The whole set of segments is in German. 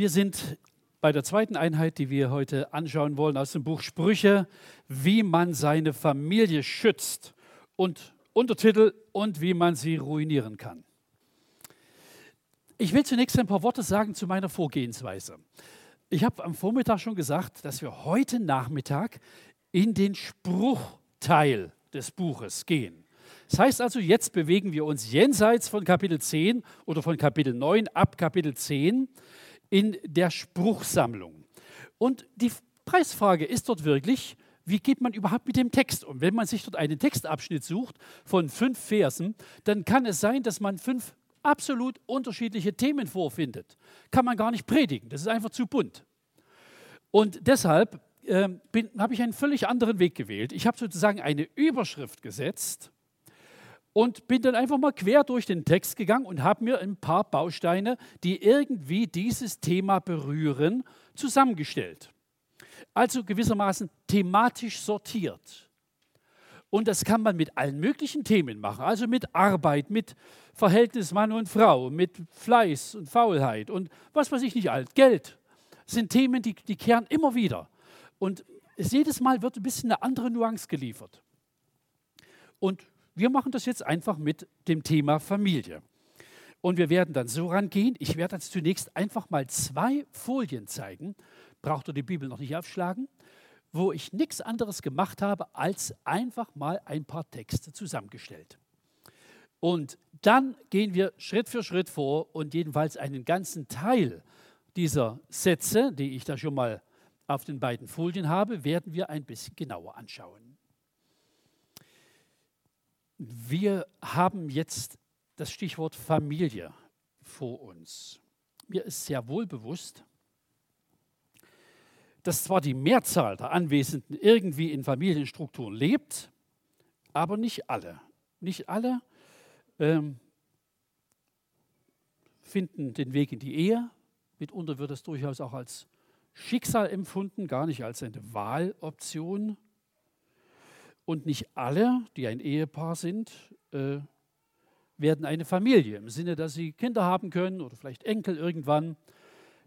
Wir sind bei der zweiten Einheit, die wir heute anschauen wollen, aus dem Buch Sprüche, wie man seine Familie schützt und Untertitel und wie man sie ruinieren kann. Ich will zunächst ein paar Worte sagen zu meiner Vorgehensweise. Ich habe am Vormittag schon gesagt, dass wir heute Nachmittag in den Spruchteil des Buches gehen. Das heißt also, jetzt bewegen wir uns jenseits von Kapitel 10 oder von Kapitel 9 ab Kapitel 10 in der Spruchsammlung. Und die Preisfrage ist dort wirklich, wie geht man überhaupt mit dem Text um? Wenn man sich dort einen Textabschnitt sucht von fünf Versen, dann kann es sein, dass man fünf absolut unterschiedliche Themen vorfindet. Kann man gar nicht predigen, das ist einfach zu bunt. Und deshalb äh, habe ich einen völlig anderen Weg gewählt. Ich habe sozusagen eine Überschrift gesetzt und bin dann einfach mal quer durch den Text gegangen und habe mir ein paar Bausteine, die irgendwie dieses Thema berühren, zusammengestellt. Also gewissermaßen thematisch sortiert. Und das kann man mit allen möglichen Themen machen, also mit Arbeit, mit Verhältnis Mann und Frau, mit Fleiß und Faulheit und was weiß ich nicht alt, Geld. Das sind Themen, die, die kehren immer wieder. Und jedes Mal wird ein bisschen eine andere Nuance geliefert. Und wir machen das jetzt einfach mit dem Thema Familie. Und wir werden dann so rangehen. Ich werde jetzt zunächst einfach mal zwei Folien zeigen. Braucht ihr die Bibel noch nicht aufschlagen? Wo ich nichts anderes gemacht habe, als einfach mal ein paar Texte zusammengestellt. Und dann gehen wir Schritt für Schritt vor und jedenfalls einen ganzen Teil dieser Sätze, die ich da schon mal auf den beiden Folien habe, werden wir ein bisschen genauer anschauen. Wir haben jetzt das Stichwort Familie vor uns. Mir ist sehr wohl bewusst, dass zwar die Mehrzahl der Anwesenden irgendwie in Familienstrukturen lebt, aber nicht alle. Nicht alle ähm, finden den Weg in die Ehe. Mitunter wird es durchaus auch als Schicksal empfunden, gar nicht als eine Wahloption. Und nicht alle, die ein Ehepaar sind, äh, werden eine Familie im Sinne, dass sie Kinder haben können oder vielleicht Enkel irgendwann.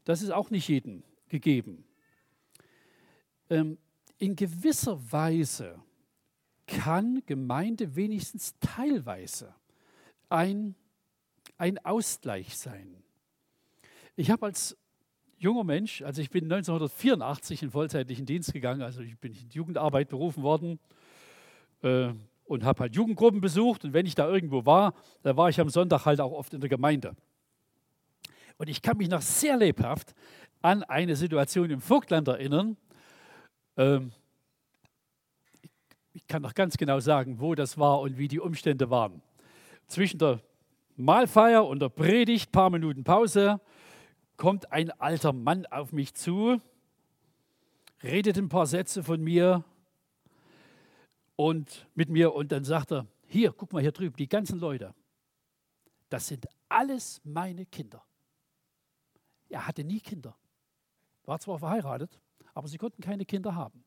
Das ist auch nicht jedem gegeben. Ähm, in gewisser Weise kann Gemeinde wenigstens teilweise ein, ein Ausgleich sein. Ich habe als junger Mensch, also ich bin 1984 in vollzeitlichen Dienst gegangen, also ich bin in Jugendarbeit berufen worden äh, und habe halt Jugendgruppen besucht. Und wenn ich da irgendwo war, dann war ich am Sonntag halt auch oft in der Gemeinde. Und ich kann mich noch sehr lebhaft an eine Situation im Vogtland erinnern. Ähm, ich kann noch ganz genau sagen, wo das war und wie die Umstände waren. Zwischen der Mahlfeier und der Predigt, paar Minuten Pause, kommt ein alter Mann auf mich zu, redet ein paar Sätze von mir und mit mir und dann sagt er, hier, guck mal hier drüben, die ganzen Leute, das sind alles meine Kinder. Er hatte nie Kinder, war zwar verheiratet, aber sie konnten keine Kinder haben.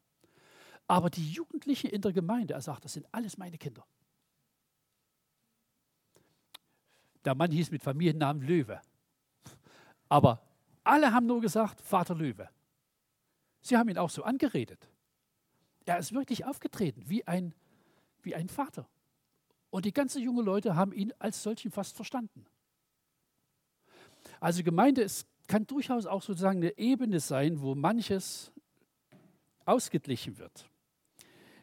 Aber die Jugendlichen in der Gemeinde, er sagt, das sind alles meine Kinder. Der Mann hieß mit Familiennamen Löwe. Aber alle haben nur gesagt, Vater Löwe. Sie haben ihn auch so angeredet. Er ist wirklich aufgetreten wie ein, wie ein Vater. Und die ganzen jungen Leute haben ihn als solchen fast verstanden. Also Gemeinde ist, kann durchaus auch sozusagen eine Ebene sein, wo manches ausgeglichen wird.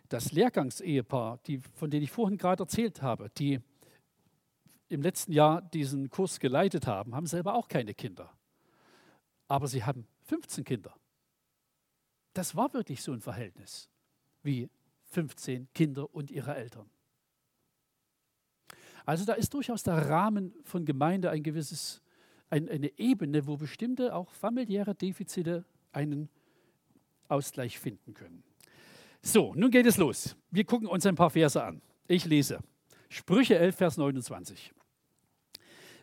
Das Lehrgangsehepaar, die, von denen ich vorhin gerade erzählt habe, die im letzten Jahr diesen Kurs geleitet haben, haben selber auch keine Kinder. Aber sie haben 15 Kinder. Das war wirklich so ein Verhältnis wie 15 Kinder und ihre Eltern. Also da ist durchaus der Rahmen von Gemeinde ein gewisses, ein, eine Ebene, wo bestimmte auch familiäre Defizite einen Ausgleich finden können. So, nun geht es los. Wir gucken uns ein paar Verse an. Ich lese Sprüche 11, Vers 29.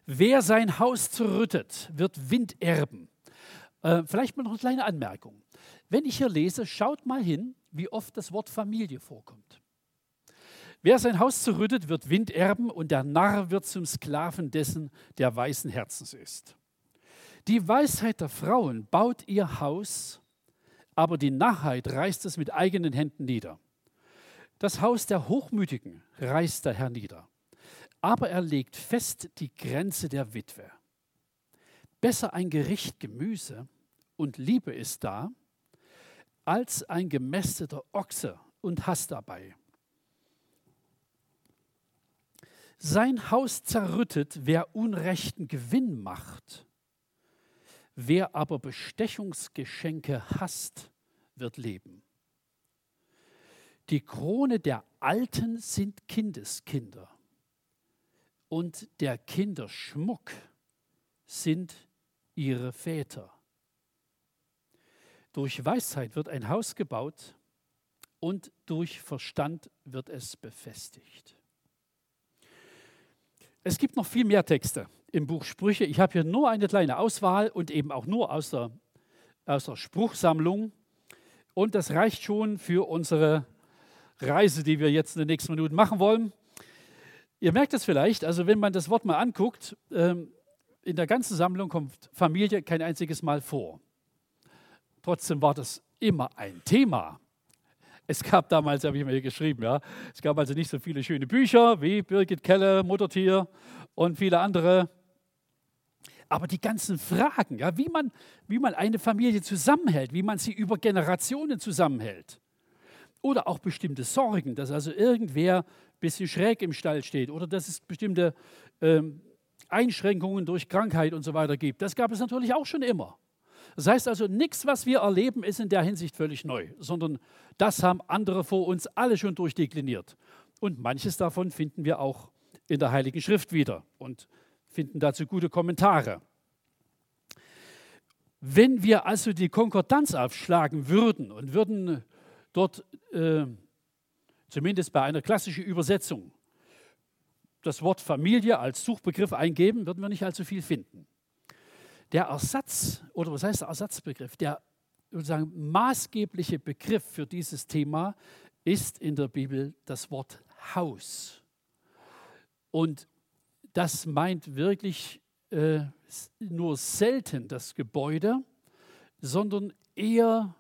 Wer sein Haus zerrüttet, wird Wind erben. Äh, vielleicht mal noch eine kleine Anmerkung. Wenn ich hier lese, schaut mal hin, wie oft das Wort Familie vorkommt. Wer sein Haus zerrüttet, wird Wind erben und der Narr wird zum Sklaven dessen, der weißen Herzens ist. Die Weisheit der Frauen baut ihr Haus, aber die Narrheit reißt es mit eigenen Händen nieder. Das Haus der Hochmütigen reißt der Herr nieder, aber er legt fest die Grenze der Witwe. Besser ein Gericht Gemüse und Liebe ist da, als ein gemästeter Ochse und Hass dabei. Sein Haus zerrüttet, wer unrechten Gewinn macht. Wer aber Bestechungsgeschenke hasst, wird leben. Die Krone der Alten sind Kindeskinder und der Kinderschmuck sind ihre Väter. Durch Weisheit wird ein Haus gebaut und durch Verstand wird es befestigt. Es gibt noch viel mehr Texte im Buch Sprüche. Ich habe hier nur eine kleine Auswahl und eben auch nur aus der, aus der Spruchsammlung. Und das reicht schon für unsere Reise, die wir jetzt in den nächsten Minuten machen wollen. Ihr merkt es vielleicht, also wenn man das Wort mal anguckt, ähm, in der ganzen Sammlung kommt Familie kein einziges Mal vor. Trotzdem war das immer ein Thema. Es gab damals, habe ich mir hier geschrieben, ja, es gab also nicht so viele schöne Bücher wie Birgit Kelle, Muttertier und viele andere. Aber die ganzen Fragen, ja, wie, man, wie man eine Familie zusammenhält, wie man sie über Generationen zusammenhält. Oder auch bestimmte Sorgen, dass also irgendwer ein bisschen schräg im Stall steht oder dass es bestimmte ähm, Einschränkungen durch Krankheit und so weiter gibt. Das gab es natürlich auch schon immer. Das heißt also, nichts, was wir erleben, ist in der Hinsicht völlig neu, sondern das haben andere vor uns alle schon durchdekliniert. Und manches davon finden wir auch in der Heiligen Schrift wieder und finden dazu gute Kommentare. Wenn wir also die Konkordanz aufschlagen würden und würden dort äh, zumindest bei einer klassischen Übersetzung das Wort Familie als Suchbegriff eingeben, würden wir nicht allzu viel finden. Der Ersatz, oder was heißt der Ersatzbegriff? Der sozusagen maßgebliche Begriff für dieses Thema ist in der Bibel das Wort Haus. Und das meint wirklich äh, nur selten das Gebäude, sondern eher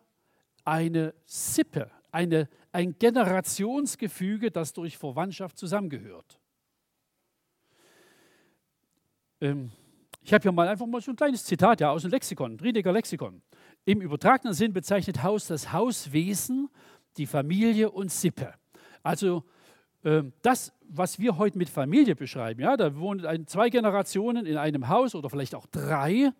eine Sippe, eine, ein Generationsgefüge, das durch Verwandtschaft zusammengehört. Ähm, ich habe hier mal einfach mal so ein kleines Zitat ja, aus dem Lexikon, Riediger Lexikon. Im übertragenen Sinn bezeichnet Haus das Hauswesen, die Familie und Sippe. Also äh, das, was wir heute mit Familie beschreiben, ja, da wohnen ein, zwei Generationen in einem Haus oder vielleicht auch drei,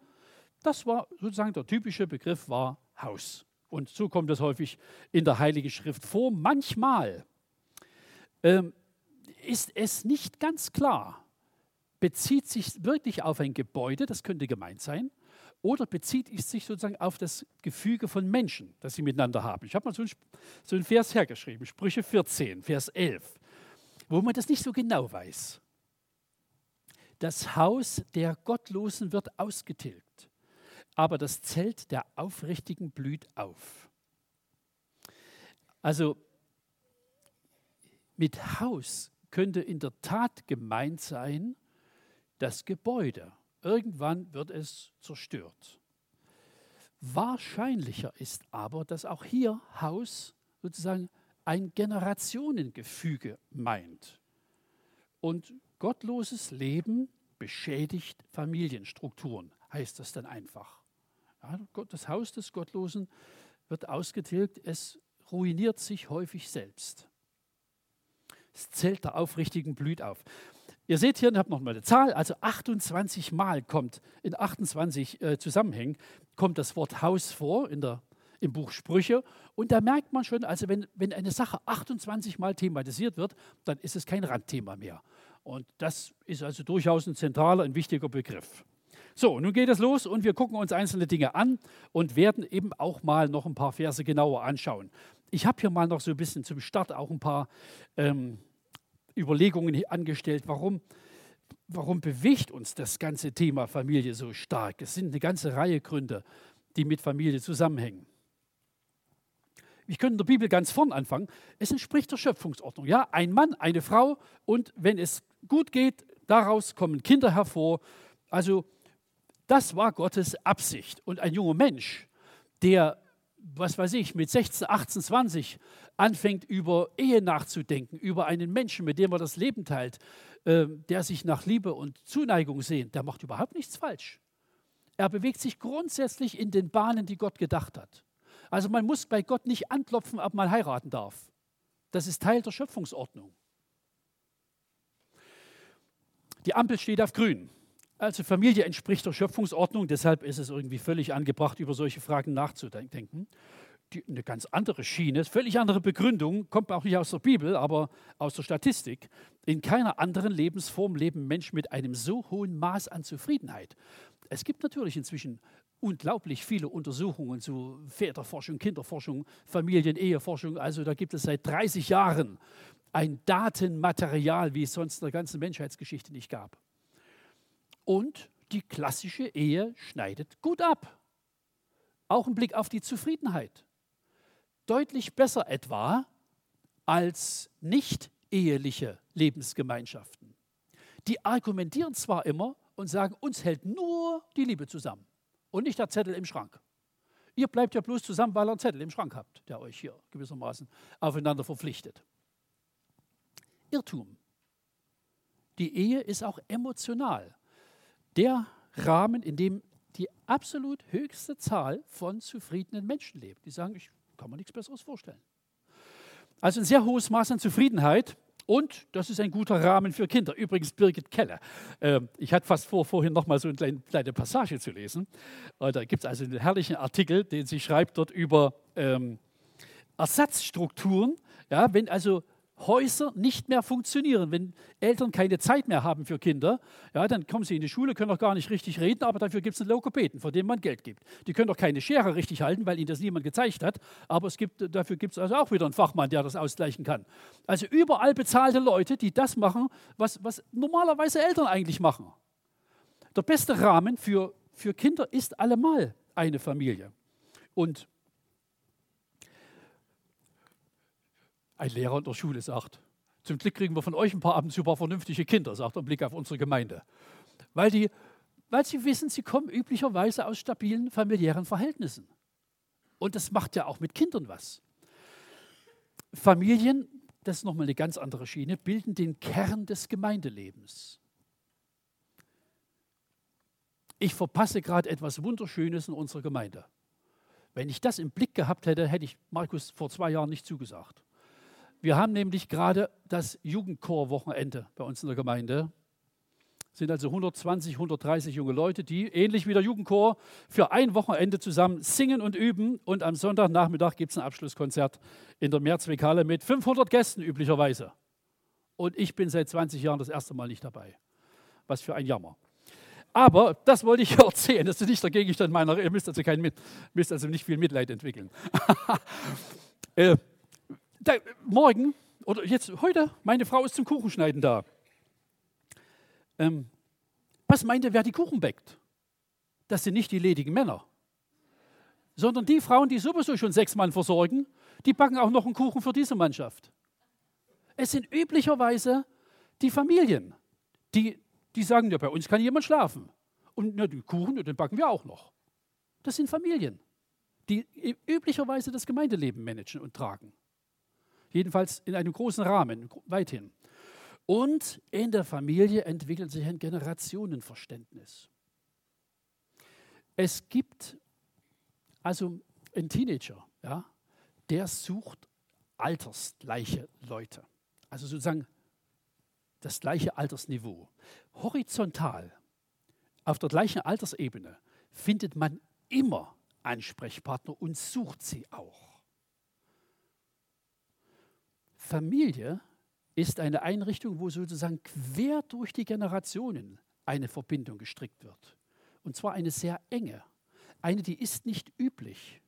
das war sozusagen der typische Begriff war Haus. Und so kommt das häufig in der Heiligen Schrift vor. Manchmal ähm, ist es nicht ganz klar, bezieht sich wirklich auf ein Gebäude, das könnte gemeint sein, oder bezieht es sich sozusagen auf das Gefüge von Menschen, das sie miteinander haben. Ich habe mal so einen, so Vers hergeschrieben, Sprüche 14, Vers 11, wo man das nicht so genau weiß. Das Haus der Gottlosen wird ausgetilgt, aber das Zelt der Aufrichtigen blüht auf. Also mit Haus könnte in der Tat gemeint sein, das Gebäude. Irgendwann wird es zerstört. Wahrscheinlicher ist aber, dass auch hier Haus sozusagen ein Generationengefüge meint. Und gottloses Leben beschädigt Familienstrukturen, heißt das dann einfach. Ja, das Haus des Gottlosen wird ausgetilgt, es ruiniert sich häufig selbst. Das Zelt der Aufrichtigen blüht auf. Ihr seht hier, ich habe noch mal eine Zahl, also 28 Mal kommt in 28 äh, Zusammenhängen kommt das Wort Haus vor in der, im Buch Sprüche. Und da merkt man schon, also wenn, wenn eine Sache 28 Mal thematisiert wird, dann ist es kein Randthema mehr. Und das ist also durchaus ein zentraler, ein wichtiger Begriff. So, nun geht es los und wir gucken uns einzelne Dinge an und werden eben auch mal noch ein paar Verse genauer anschauen. Ich habe hier mal noch so ein bisschen zum Start auch ein paar ähm, Überlegungen angestellt, warum, warum bewegt uns das ganze Thema Familie so stark. Es sind eine ganze Reihe Gründe, die mit Familie zusammenhängen. Ich könnte in der Bibel ganz vorn anfangen. Es entspricht der Schöpfungsordnung. Ja, ein Mann, eine Frau und wenn es gut geht, daraus kommen Kinder hervor. Also Das war Gottes Absicht. Und ein junger Mensch, der, was weiß ich, mit 16, 18, 20 anfängt, über Ehe nachzudenken, über einen Menschen, mit dem er das Leben teilt, äh, der sich nach Liebe und Zuneigung sehnt, der macht überhaupt nichts falsch. Er bewegt sich grundsätzlich in den Bahnen, die Gott gedacht hat. Also man muss bei Gott nicht anklopfen, ob man heiraten darf. Das ist Teil der Schöpfungsordnung. Die Ampel steht auf grün. Also Familie entspricht der Schöpfungsordnung, deshalb ist es irgendwie völlig angebracht, über solche Fragen nachzudenken. Die, eine ganz andere Schiene, völlig andere Begründung, kommt auch nicht aus der Bibel, aber aus der Statistik. In keiner anderen Lebensform leben Menschen mit einem so hohen Maß an Zufriedenheit. Es gibt natürlich inzwischen unglaublich viele Untersuchungen zu Väterforschung, Kinderforschung, Familien, Eheforschung. Also da gibt es seit 30 Jahren ein Datenmaterial, wie es sonst in der ganzen Menschheitsgeschichte nicht gab. Und die klassische Ehe schneidet gut ab. Auch ein Blick auf die Zufriedenheit. Deutlich besser etwa als nicht eheliche Lebensgemeinschaften. Die argumentieren zwar immer und sagen, uns hält nur die Liebe zusammen und nicht der Zettel im Schrank. Ihr bleibt ja bloß zusammen, weil ihr einen Zettel im Schrank habt, der euch hier gewissermaßen aufeinander verpflichtet. Irrtum. Die Ehe ist auch emotional der Rahmen, in dem die absolut höchste Zahl von zufriedenen Menschen lebt. Die sagen, ich kann mir nichts Besseres vorstellen. Also ein sehr hohes Maß an Zufriedenheit und das ist ein guter Rahmen für Kinder. Übrigens Birgit Keller. Äh, ich hatte fast vor, vorhin noch mal so eine kleine, kleine Passage zu lesen. Äh, da gibt es also einen herrlichen Artikel, den sie schreibt dort über ähm, Ersatzstrukturen. Ja, wenn also Häuser nicht mehr funktionieren. Wenn Eltern keine Zeit mehr haben für Kinder, ja, dann kommen sie in die Schule, können doch gar nicht richtig reden, aber dafür gibt es einen Lokopäden, von dem man Geld gibt. Die können doch keine Schere richtig halten, weil ihnen das niemand gezeigt hat, aber es gibt, dafür gibt es also auch wieder einen Fachmann, der das ausgleichen kann. Also überall bezahlte Leute, die das machen, was, was normalerweise Eltern eigentlich machen. Der beste Rahmen für, für Kinder ist allemal eine Familie. Und ein Lehrer in der Schule sagt. Zum Glück kriegen wir von euch ein paar ab und ein paar vernünftige Kinder, sagt er im Blick auf unsere Gemeinde. Weil, die, weil sie wissen, sie kommen üblicherweise aus stabilen familiären Verhältnissen. Und das macht ja auch mit Kindern was. Familien, das ist nochmal eine ganz andere Schiene, bilden den Kern des Gemeindelebens. Ich verpasse gerade etwas Wunderschönes in unserer Gemeinde. Wenn ich das im Blick gehabt hätte, hätte ich Markus vor zwei Jahren nicht zugesagt. Wir haben nämlich gerade das Jugendchor-Wochenende bei uns in der Gemeinde. Es sind also 120, 130 junge Leute, die ähnlich wie der Jugendchor für ein Wochenende zusammen singen und üben. Und am Sonntagnachmittag gibt es ein Abschlusskonzert in der Mehrzweckhalle mit 500 Gästen üblicherweise. Und ich bin seit 20 Jahren das erste Mal nicht dabei. Was für ein Jammer. Aber das wollte ich erzählen. Das ist nicht der Gegenstand meiner. Ihr müsst also, kein, müsst also nicht viel Mitleid entwickeln. äh, da, morgen oder jetzt heute, meine Frau ist zum Kuchenschneiden da. Ähm, was meint ihr, wer die Kuchen bäckt? Das sind nicht die ledigen Männer, sondern die Frauen, die sowieso schon sechs Mann versorgen, die backen auch noch einen Kuchen für diese Mannschaft. Es sind üblicherweise die Familien, die, die sagen, ja, bei uns kann jemand schlafen. Und ja, die Kuchen, den backen wir auch noch. Das sind Familien, die üblicherweise das Gemeindeleben managen und tragen. Jedenfalls in einem großen Rahmen, weithin. Und in der Familie entwickelt sich ein Generationenverständnis. Es gibt also einen Teenager, ja, der sucht altersgleiche Leute. Also sozusagen das gleiche Altersniveau. Horizontal, auf der gleichen Altersebene, findet man immer Ansprechpartner und sucht sie auch. Familie ist eine Einrichtung, wo sozusagen quer durch die Generationen eine Verbindung gestrickt wird. Und zwar eine sehr enge. Eine, die ist nicht üblich.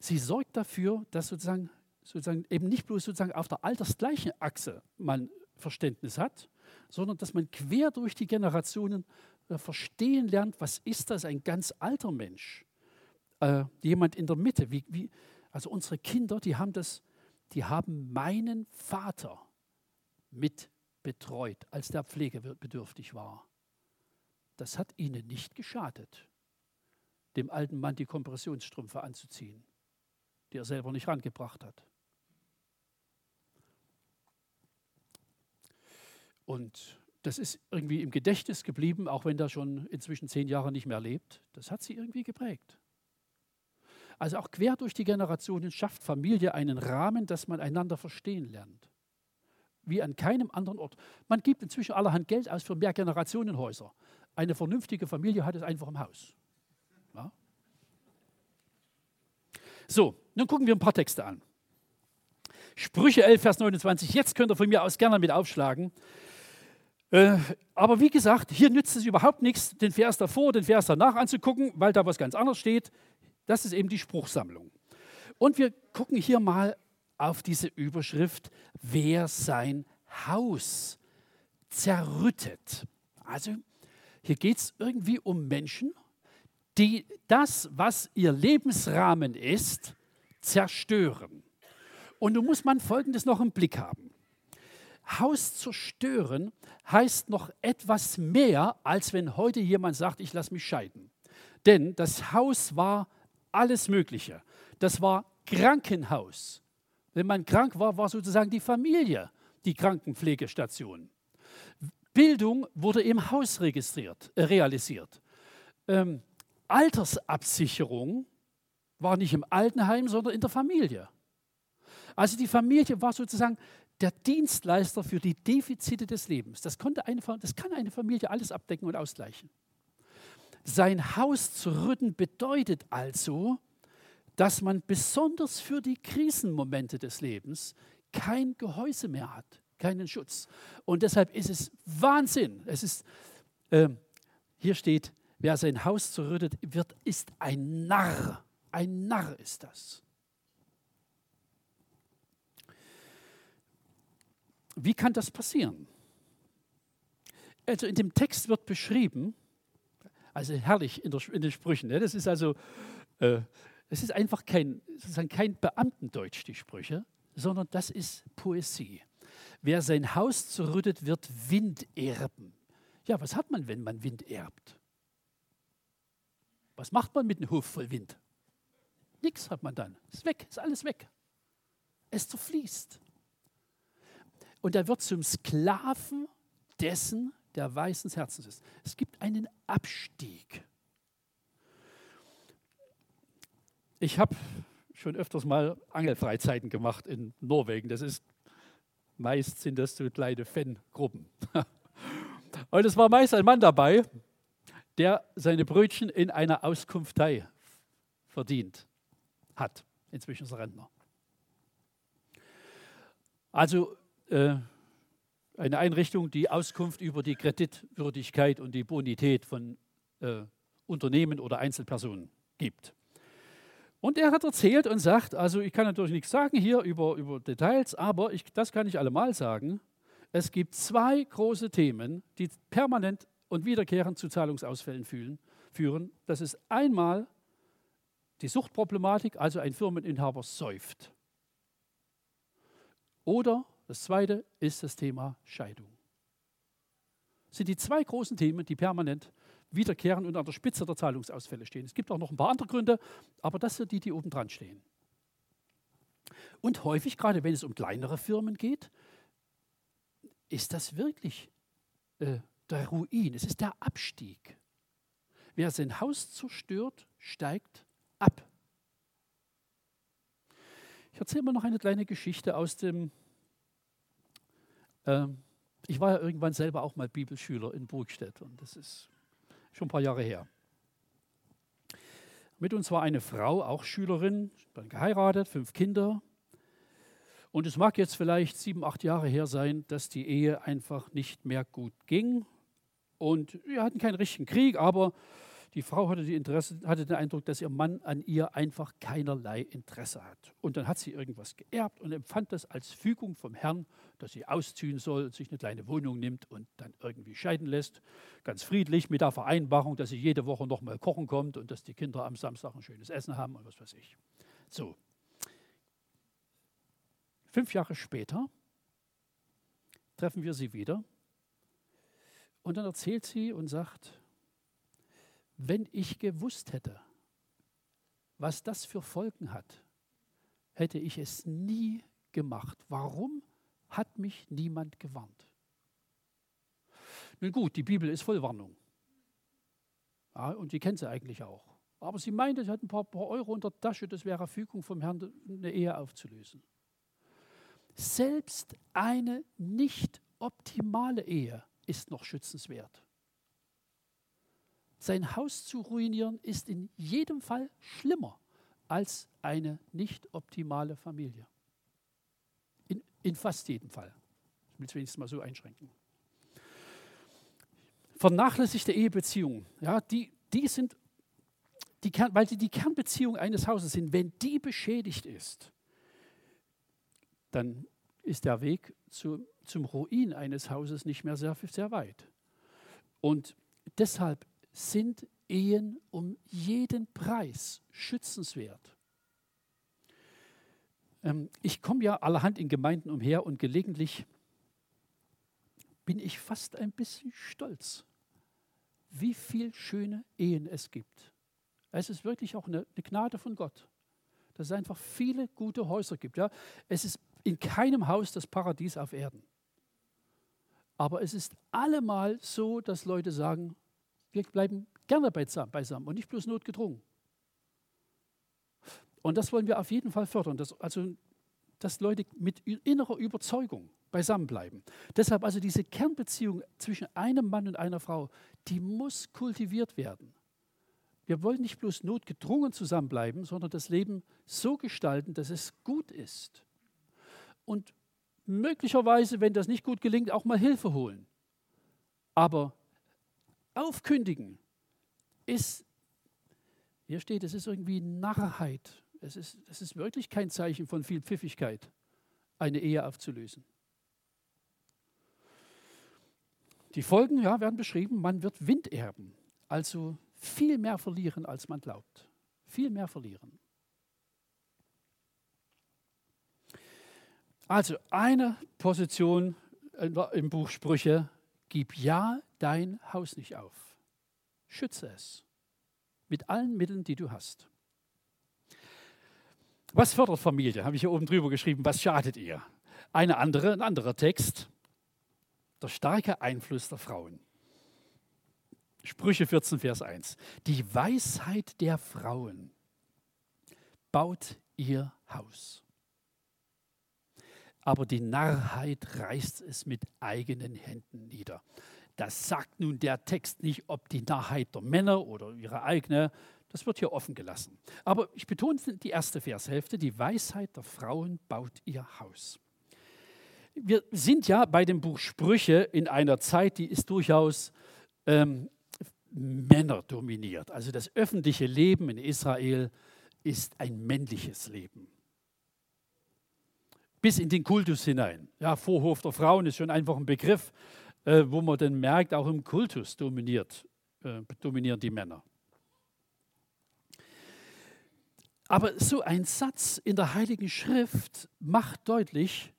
Sie sorgt dafür, dass sozusagen, sozusagen eben nicht bloß sozusagen auf der altersgleichen Achse man Verständnis hat, sondern dass man quer durch die Generationen äh, verstehen lernt, was ist das, ein ganz alter Mensch, äh, jemand in der Mitte. Wie, wie, also unsere Kinder, die haben das die haben meinen Vater mit betreut, als der pflegebedürftig war. das hat ihnen nicht geschadet, dem alten Mann die Kompressionsstrümpfe anzuziehen, die er selber nicht rangebracht hat. Und das ist irgendwie im Gedächtnis geblieben, auch wenn er schon inzwischen zehn Jahre nicht mehr lebt. Das hat sie irgendwie geprägt. Also auch quer durch die Generationen schafft Familie einen Rahmen, dass man einander verstehen lernt. Wie an keinem anderen Ort. Man gibt inzwischen allerhand Geld aus für mehr Generationenhäuser. Eine vernünftige Familie hat es einfach im Haus. Ja? So, nun gucken wir ein paar Texte an. Sprüche 11, Vers 29. Jetzt könnt ihr von mir aus gerne mit aufschlagen. Äh, aber wie gesagt, hier nützt es überhaupt nichts, den Vers davor, den Vers danach anzugucken, weil da was ganz anderes steht. Das ist eben die Spruchsammlung. Und wir gucken hier mal auf diese Überschrift, wer sein Haus zerrüttet. Also hier geht es irgendwie um Menschen, die das, was ihr Lebensrahmen ist, zerstören. Und nun muss man Folgendes noch im Blick haben. Haus zerstören heißt noch etwas mehr, als wenn heute jemand sagt, ich lasse mich scheiden. Denn das Haus war alles Mögliche. Das war Krankenhaus. Wenn man krank war, war sozusagen die Familie die Krankenpflegestation. Bildung wurde im Haus registriert, äh, realisiert. Ähm, Altersabsicherung war nicht im Altenheim, sondern in der Familie. Also die Familie war sozusagen der Dienstleister für die Defizite des Lebens. Das, konnte eine, das kann eine Familie alles abdecken und ausgleichen. Sein Haus zu rütten bedeutet also, dass man besonders für die Krisenmomente des Lebens kein Gehäuse mehr hat, keinen Schutz. Und deshalb ist es Wahnsinn. Es ist, äh, hier steht, wer sein Haus zerrüttet, wird, ist ein Narr. Ein Narr ist das. Wie kann das passieren? Also in dem Text wird beschrieben, also herrlich in, der, in den Sprüchen, ne? das ist also, äh, ist einfach kein, sozusagen kein Beamtendeutsch, die Sprüche, sondern das ist Poesie. Wer sein Haus zerrüttet, wird Wind erben. Ja, was hat man, wenn man Wind erbt? Was macht man mit einem Hof voll Wind? Nichts hat man dann. Ist weg, ist alles weg. Es zerfließt und er wird zum Sklaven dessen, der weißen Herzens ist. Es gibt einen Abstieg. Ich habe schon öfters mal Angelfreizeiten gemacht in Norwegen. Das ist meist sind das so kleine Fangruppen. Und es war meist ein Mann dabei, der seine Brötchen in einer Auskunftei verdient hat. Inzwischen ist er Rentner. Also äh, eine Einrichtung, die Auskunft über die Kreditwürdigkeit und die Bonität von äh, Unternehmen oder Einzelpersonen gibt. Und er hat erzählt und sagt, also ich kann natürlich nichts sagen hier über, über Details, aber ich, das kann ich allemal sagen. Es gibt zwei große Themen, die permanent und wiederkehrend zu Zahlungsausfällen führen. Das ist einmal die Suchtproblematik, also ein Firmeninhaber säuft. Oder das zweite ist das Thema Scheidung. Das sind die zwei großen Themen, die permanent wiederkehren und an der Spitze der Zahlungsausfälle stehen. Es gibt auch noch ein paar andere Gründe, aber das sind die, die oben dran stehen. Und häufig, gerade wenn es um kleinere Firmen geht, ist das wirklich äh, der Ruin, es ist der Abstieg. Wer sein Haus zerstört, steigt ab. Ich erzähle mal noch eine kleine Geschichte aus dem ähm, ich war ja irgendwann selber auch mal Bibelschüler in Burgstedt und das ist schon ein paar Jahre her. Mit uns war eine Frau, auch Schülerin, dann geheiratet, fünf Kinder. Und es mag jetzt vielleicht sieben, acht Jahre her sein, dass die Ehe einfach nicht mehr gut ging. Und wir hatten keinen richtigen Krieg, aber die Frau hatte, die Interesse, hatte den Eindruck, dass ihr Mann an ihr einfach keinerlei Interesse hat. Und dann hat sie irgendwas geerbt und empfand das als Fügung vom Herrn, dass sie ausziehen soll, sich eine kleine Wohnung nimmt und dann irgendwie scheiden lässt. Ganz friedlich mit der Vereinbarung, dass sie jede Woche nochmal kochen kommt und dass die Kinder am Samstag ein schönes Essen haben und was weiß ich. So. Fünf Jahre später treffen wir sie wieder und dann erzählt sie und sagt, wenn ich gewusst hätte, was das für Folgen hat, hätte ich es nie gemacht. Warum hat mich niemand gewarnt? Nun gut, die Bibel ist voll Warnung. Ja, und die kennt sie eigentlich auch. Aber sie meinte, sie hat ein paar, paar Euro unter der Tasche, das wäre Fügung vom Herrn, eine Ehe aufzulösen. Selbst eine nicht optimale Ehe ist noch schützenswert. Sein Haus zu ruinieren ist in jedem Fall schlimmer als eine nicht optimale Familie. In, in fast jedem Fall. Ich will es wenigstens mal so einschränken. Vernachlässigte Ehebeziehungen, ja, die, die sind, die Kern, weil sie die Kernbeziehung eines Hauses sind, wenn die beschädigt ist, dann ist der Weg zu, zum Ruin eines Hauses nicht mehr sehr, sehr weit. Und deshalb sind Ehen um jeden Preis schützenswert. Ähm, ich komme ja allerhand in Gemeinden umher und gelegentlich bin ich fast ein bisschen stolz, wie viele schöne Ehen es gibt. Es ist wirklich auch eine, eine Gnade von Gott, dass es einfach viele gute Häuser gibt. Ja? Es ist in keinem Haus das Paradies auf Erden. Aber es ist allemal so, dass Leute sagen, wir bleiben gerne beisammen und nicht bloß notgedrungen. Und das wollen wir auf jeden Fall fördern, dass, also, dass Leute mit innerer Überzeugung beisammenbleiben. Deshalb also diese Kernbeziehung zwischen einem Mann und einer Frau, die muss kultiviert werden. Wir wollen nicht bloß notgedrungen zusammenbleiben, sondern das Leben so gestalten, dass es gut ist. Und möglicherweise, wenn das nicht gut gelingt, auch mal Hilfe holen. Aber aufkündigen ist, hier steht, es ist irgendwie Narrheit. Es ist, es ist wirklich kein Zeichen von viel Pfiffigkeit, eine Ehe aufzulösen. Die Folgen ja, werden beschrieben, man wird Wind erben, also viel mehr verlieren, als man glaubt. Viel mehr verlieren. Also eine Position im Buch Sprüche, gib ja dein Haus nicht auf. Schütze es mit allen Mitteln, die du hast. Was fördert Familie? Habe ich hier oben drüber geschrieben. Was schadet ihr? Eine andere, ein anderer Text. Der starke Einfluss der Frauen. Sprüche 14, Vers 1. Die Weisheit der Frauen baut ihr Haus. Aber die Narrheit reißt es mit eigenen Händen nieder. Das sagt nun der Text nicht, ob die Narrheit der Männer oder ihre eigene, das wird hier offen gelassen. Aber ich betone die erste Vershälfte, die Weisheit der Frauen baut ihr Haus. Wir sind ja bei dem Buch Sprüche in einer Zeit, die ist durchaus ähm, männerdominiert. Also das öffentliche Leben in Israel ist ein männliches Leben. Bis in den Kultus hinein. Ja, Vorhof der Frauen ist schon einfach ein Begriff, äh, wo man dann merkt, auch im Kultus dominiert, äh, dominieren die Männer. Aber so ein Satz in der Heiligen Schrift macht deutlich,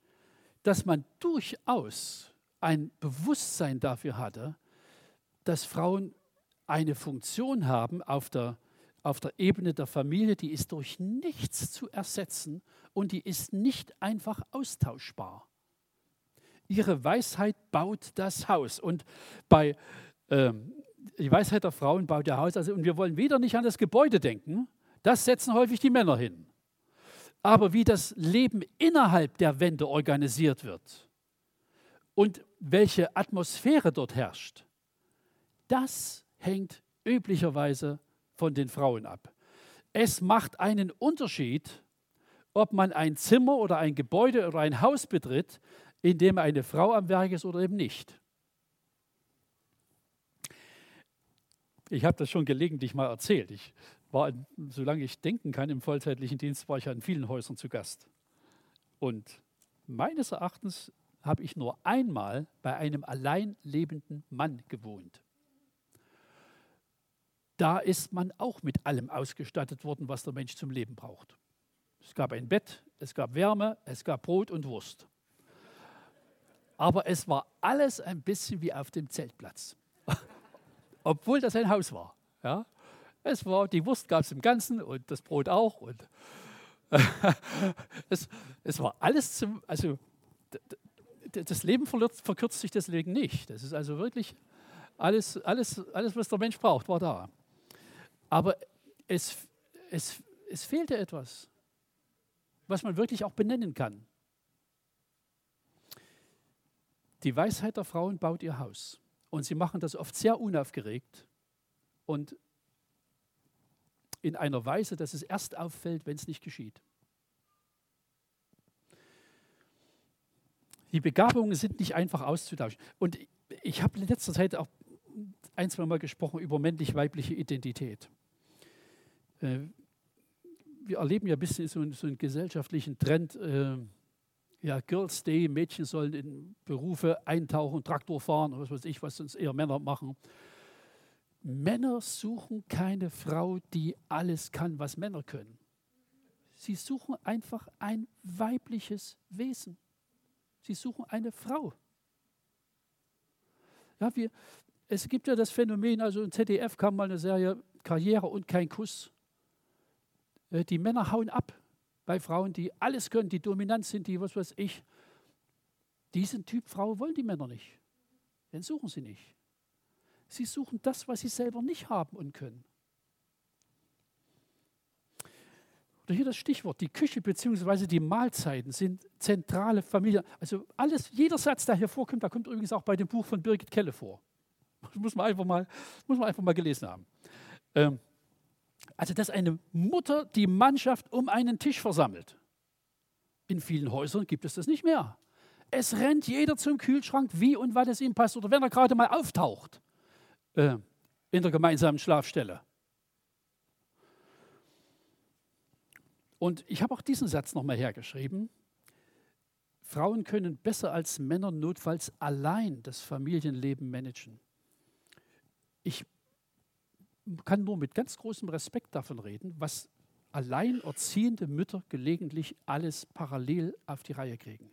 dass man durchaus ein Bewusstsein dafür hatte, dass Frauen eine Funktion haben auf der, auf der Ebene der Familie, die ist durch nichts zu ersetzen und die ist nicht einfach austauschbar. Ihre Weisheit baut das Haus. Und bei ähm, die Weisheit der Frauen baut ihr Haus. Also, und wir wollen wieder nicht an das Gebäude denken. Das setzen häufig die Männer hin. Aber wie das Leben innerhalb der Wände organisiert wird und welche Atmosphäre dort herrscht, das hängt üblicherweise von den Frauen ab. Es macht einen Unterschied, ob man ein Zimmer oder ein Gebäude oder ein Haus betritt, in dem eine Frau am Werk ist oder eben nicht. Ich habe das schon gelegentlich mal erzählt. Ich war, solange ich denken kann, im vollzeitlichen Dienst war ich an vielen Häusern zu Gast. Und meines Erachtens habe ich nur einmal bei einem allein lebenden Mann gewohnt. Da ist man auch mit allem ausgestattet worden, was der Mensch zum Leben braucht. Es gab ein Bett, es gab Wärme, es gab Brot und Wurst aber es war alles ein bisschen wie auf dem Zeltplatz, obwohl das ein Haus war. Ja? Es war, die Wurst gab es im Ganzen und das Brot auch. Und es, es war alles zum, also das Leben verkürzt sich deswegen nicht. Das ist also wirklich alles, alles, alles was der Mensch braucht, war da. Aber es, es, es fehlte etwas, was man wirklich auch benennen kann. Die Weisheit der Frauen baut ihr Haus. Und sie machen das oft sehr unaufgeregt und in einer Weise, dass es erst auffällt, wenn es nicht geschieht. Die Begabungen sind nicht einfach auszutauschen. Und ich habe in letzter Zeit auch ein, zwei Mal gesprochen über männlich-weibliche Identität. Äh, wir erleben ja ein bisschen so einen, so einen gesellschaftlichen Trend. Äh, ja, Girls Day, Mädchen sollen in Berufe eintauchen, Traktor fahren, was weiß ich, was sonst eher Männer machen. Männer suchen keine Frau, die alles kann, was Männer können. Sie suchen einfach ein weibliches Wesen. Sie suchen eine Frau. Ja, wir, es gibt ja das Phänomen, also im ZDF kam mal eine Serie Karriere und kein Kuss. Äh, die Männer hauen ab bei Frauen, die alles können, die dominant sind, die was weiß ich. Diesen Typ Frau wollen die Männer nicht. Den suchen sie nicht. Sie suchen das, was sie selber nicht haben und können. Oder hier das Stichwort, die Küche bzw. die Mahlzeiten sind zentrale Familie. Also alles, jeder Satz, der hier vorkommt, da kommt übrigens auch bei dem Buch von Birgit Kelle vor. Das muss man einfach mal, muss man einfach mal gelesen haben. Ähm, also, dass eine Mutter die Mannschaft um einen Tisch versammelt. In vielen Häusern gibt es das nicht mehr. Es rennt jeder zum Kühlschrank, wie und wann es ihm passt oder wenn er gerade mal auftaucht äh, in der gemeinsamen Schlafstelle. Und ich habe auch diesen Satz nochmal hergeschrieben. Frauen können besser als Männer notfalls allein das Familienleben managen. Ich kann nur mit ganz großem Respekt davon reden, was alleinerziehende Mütter gelegentlich alles parallel auf die Reihe kriegen.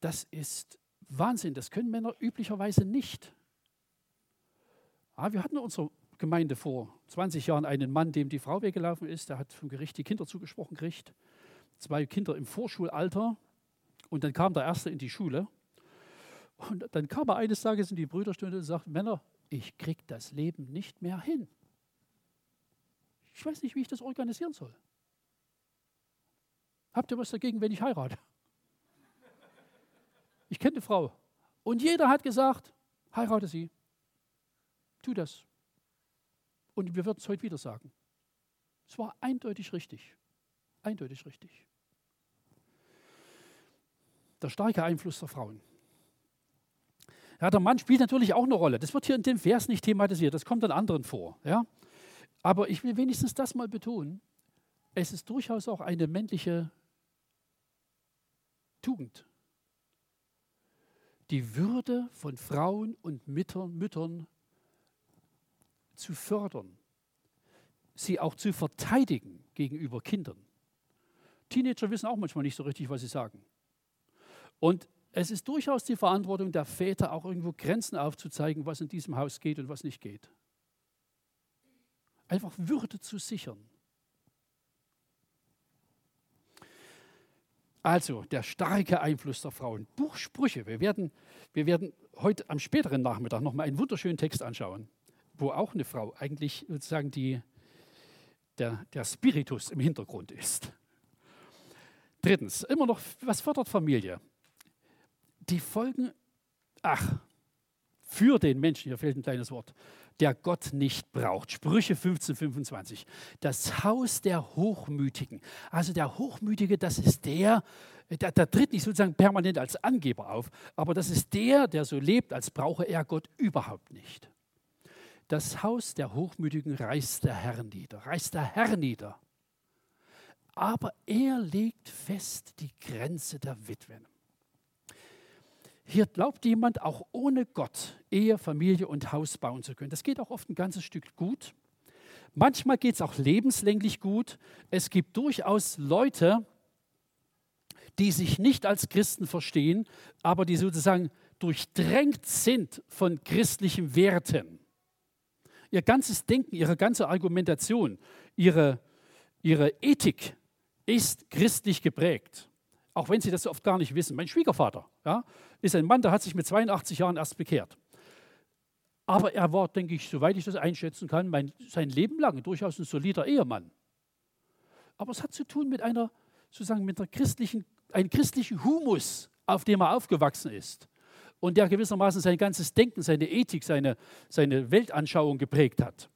Das ist Wahnsinn, das können Männer üblicherweise nicht. Ah, wir hatten in unserer Gemeinde vor 20 Jahren einen Mann, dem die Frau weggelaufen ist. Der hat vom Gericht die Kinder zugesprochen gekriegt. Zwei Kinder im Vorschulalter. Und dann kam der Erste in die Schule. Und dann kam er eines Tages in die Brüderstunde und sagte, Männer, ich kriege das Leben nicht mehr hin. Ich weiß nicht, wie ich das organisieren soll. Habt ihr was dagegen, wenn ich heirate? Ich kenne eine Frau. Und jeder hat gesagt, heirate sie. Tu das. Und wir würden es heute wieder sagen. Es war eindeutig richtig. Eindeutig richtig. Der starke Einfluss der Frauen. Ja, der Mann spielt natürlich auch eine Rolle. Das wird hier in dem Vers nicht thematisiert, das kommt an anderen vor. Ja? Aber ich will wenigstens das mal betonen. Es ist durchaus auch eine männliche Tugend. Die Würde von Frauen und Müttern, zu fördern, sie auch zu verteidigen gegenüber Kindern. Teenager wissen auch manchmal nicht so richtig, was sie sagen. Und es ist durchaus die Verantwortung der Väter, auch irgendwo Grenzen aufzuzeigen, was in diesem Haus geht und was nicht geht. Einfach Würde zu sichern. Also der starke Einfluss der Frauen. Buchsprüche. Wir werden, wir werden heute am späteren Nachmittag nochmal einen wunderschönen Text anschauen wo auch eine Frau eigentlich sozusagen die, der, der Spiritus im Hintergrund ist. Drittens, immer noch, was fördert Familie? Die Folgen, ach, für den Menschen, hier fehlt ein kleines Wort, der Gott nicht braucht. Sprüche 15, 25. Das Haus der Hochmütigen. Also der Hochmütige, das ist der, der, der tritt nicht sozusagen permanent als Angeber auf, aber das ist der, der so lebt, als brauche er Gott überhaupt nicht. Das Haus der Hochmütigen reißt der Herr nieder, reißt der Herr nieder. Aber er legt fest die Grenze der Witwen. Hier glaubt jemand auch ohne Gott Ehe, Familie und Haus bauen zu können. Das geht auch oft ein ganzes Stück gut. Manchmal geht es auch lebenslänglich gut. Es gibt durchaus Leute, die sich nicht als Christen verstehen, aber die sozusagen durchdrängt sind von christlichen Werten ihr ganzes Denken, ihre ganze Argumentation, ihre, ihre Ethik ist christlich geprägt. Auch wenn sie das oft gar nicht wissen. Mein Schwiegervater ja, ist ein Mann, der hat sich mit 82 Jahren erst bekehrt. Aber er war, denke ich, soweit ich das einschätzen kann, mein, sein Leben lang durchaus ein solider Ehemann. Aber es hat zu tun mit einer, sozusagen mit einer christlichen, einem christlichen Humus, auf dem er aufgewachsen ist und der gewissermaßen sein ganzes Denken, seine Ethik, seine, seine Weltanschauung geprägt hat.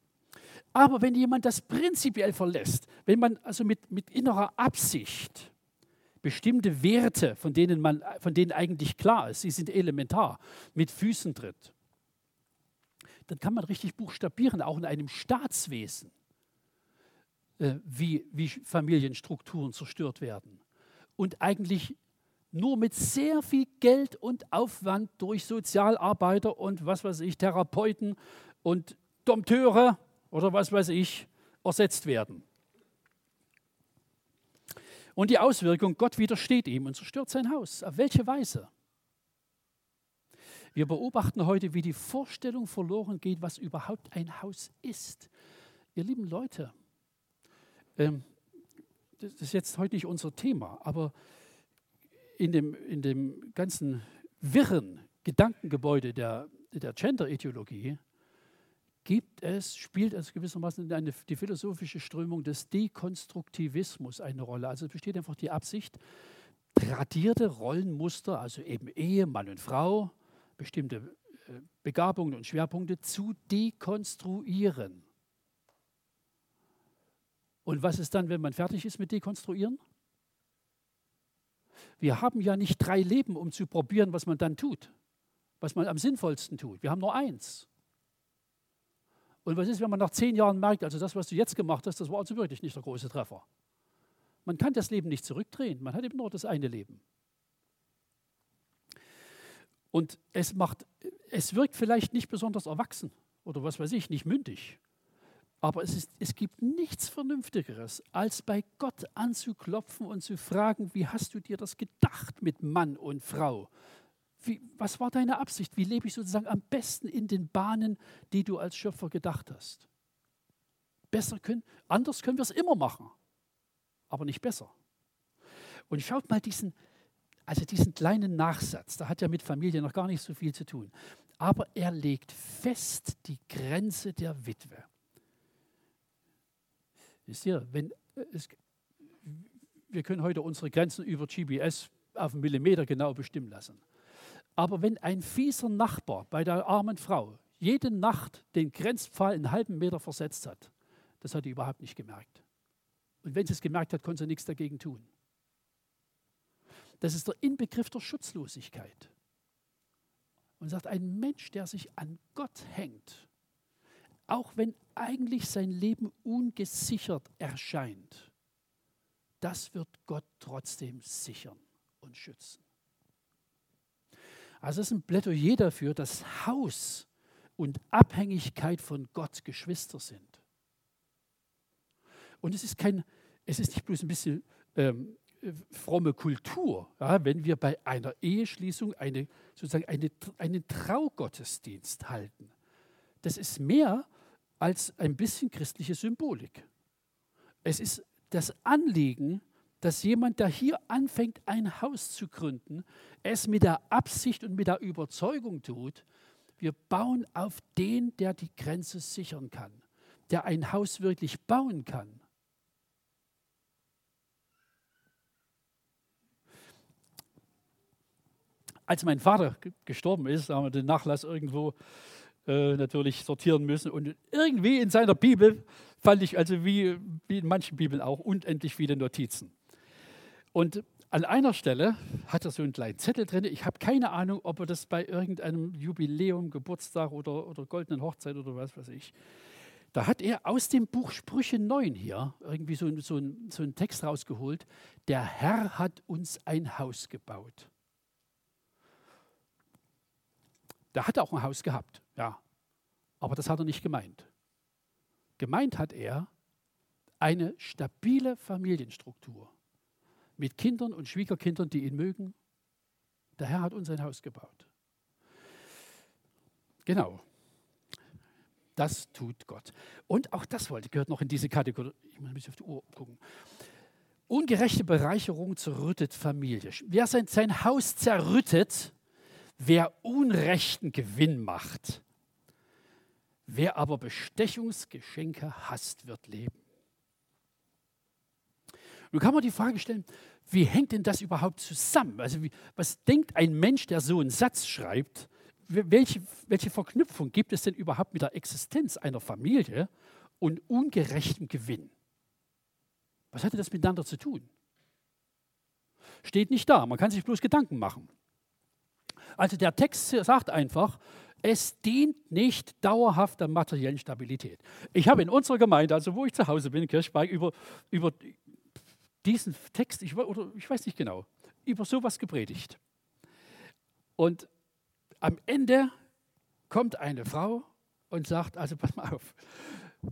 Aber wenn jemand das prinzipiell verlässt, wenn man also mit, mit innerer Absicht bestimmte Werte, von denen, man, von denen eigentlich klar ist, sie sind elementar, mit Füßen tritt, dann kann man richtig buchstabieren, auch in einem Staatswesen, äh, wie, wie Familienstrukturen zerstört werden. Und eigentlich nur mit sehr viel Geld und Aufwand durch Sozialarbeiter und was weiß ich, Therapeuten und Dompteure oder was weiß ich ersetzt werden. Und die Auswirkung, Gott widersteht ihm und zerstört sein Haus. Auf welche Weise? Wir beobachten heute, wie die Vorstellung verloren geht, was überhaupt ein Haus ist. Ihr lieben Leute, ähm, das ist jetzt heute nicht unser Thema, aber in dem, in dem ganzen wirren Gedankengebäude der, der Gender-Ideologie gibt es, spielt es gewissermaßen eine, die philosophische Strömung des Dekonstruktivismus eine Rolle. Also es besteht einfach die Absicht, tradierte Rollenmuster, also eben Ehe, Mann und Frau, bestimmte äh, Begabungen und Schwerpunkte zu dekonstruieren. Und was ist dann, wenn man fertig ist mit Dekonstruieren? Wir haben ja nicht drei Leben, um zu probieren, was man dann tut, was man am sinnvollsten tut. Wir haben nur eins. Und was ist, wenn man nach zehn Jahren merkt, also das, was du jetzt gemacht hast, das war also wirklich nicht der große Treffer. Man kann das Leben nicht zurückdrehen, man hat eben nur das eine Leben. Und es, macht, es wirkt vielleicht nicht besonders erwachsen oder was weiß ich, nicht mündig. Aber es, ist, es gibt nichts Vernünftigeres, als bei Gott anzuklopfen und zu fragen, wie hast du dir das gedacht mit Mann und Frau? Wie, was war deine Absicht? Wie lebe ich sozusagen am besten in den Bahnen, die du als Schöpfer gedacht hast? Besser können, anders können wir es immer machen, aber nicht besser. Und schaut mal diesen, also diesen kleinen Nachsatz, der hat ja mit Familie noch gar nicht so viel zu tun. Aber er legt fest die Grenze der Witwe. Wisst ihr, wenn äh, es, wir können heute unsere Grenzen über GPS auf einen Millimeter genau bestimmen lassen. Aber wenn ein fieser Nachbar bei der armen Frau jede Nacht den Grenzpfahl einen halben Meter versetzt hat, das hat sie überhaupt nicht gemerkt. Und wenn sie es gemerkt hat, konnte sie nichts dagegen tun. Das ist der Inbegriff der Schutzlosigkeit. Und sagt, ein Mensch, der sich an Gott hängt, auch wenn eigentlich sein Leben ungesichert erscheint, das wird Gott trotzdem sichern und schützen. Also es ist ein Plädoyer dafür, dass Haus und Abhängigkeit von Gott Geschwister sind. Und es ist kein, es ist nicht bloß ein bisschen ähm, fromme Kultur, ja, wenn wir bei einer Eheschließung eine, sozusagen eine, einen Traugottesdienst halten. Das ist mehr als ein bisschen christliche Symbolik. Es ist das Anliegen, dass jemand, der hier anfängt, ein Haus zu gründen, es mit der Absicht und mit der Überzeugung tut, wir bauen auf den, der die Grenze sichern kann, der ein Haus wirklich bauen kann. Als mein Vater gestorben ist, haben wir den Nachlass irgendwo äh, natürlich sortieren müssen. Und irgendwie in seiner Bibel fand ich, also wie, wie in manchen Bibeln auch, unendlich viele Notizen. Und an einer Stelle hat er so einen kleinen Zettel drin. Ich habe keine Ahnung, ob er das bei irgendeinem Jubiläum, Geburtstag oder, oder goldenen Hochzeit oder was weiß ich. Da hat er aus dem Buch Sprüche 9 hier irgendwie so, so, so einen Text rausgeholt. Der Herr hat uns ein Haus gebaut. Der hat auch ein Haus gehabt, ja. Aber das hat er nicht gemeint. Gemeint hat er eine stabile Familienstruktur mit Kindern und Schwiegerkindern, die ihn mögen. Der Herr hat uns ein Haus gebaut. Genau. Das tut Gott. Und auch das wollte, gehört noch in diese Kategorie. Ich muss ein bisschen auf die Uhr gucken. Ungerechte Bereicherung zerrüttet Familie. Wer sein, sein Haus zerrüttet, wer unrechten Gewinn macht. Wer aber Bestechungsgeschenke hasst, wird leben. Nun kann man die Frage stellen, wie hängt denn das überhaupt zusammen? Also wie, was denkt ein Mensch, der so einen Satz schreibt? Welche, welche Verknüpfung gibt es denn überhaupt mit der Existenz einer Familie und ungerechtem Gewinn? Was hatte das miteinander zu tun? Steht nicht da, man kann sich bloß Gedanken machen. Also der Text sagt einfach, es dient nicht dauerhaft der materiellen Stabilität. Ich habe in unserer Gemeinde, also wo ich zu Hause bin, in Kirchberg, über, über diesen Text, ich, oder ich weiß nicht genau, über sowas gepredigt. Und am Ende kommt eine Frau und sagt, also pass mal auf,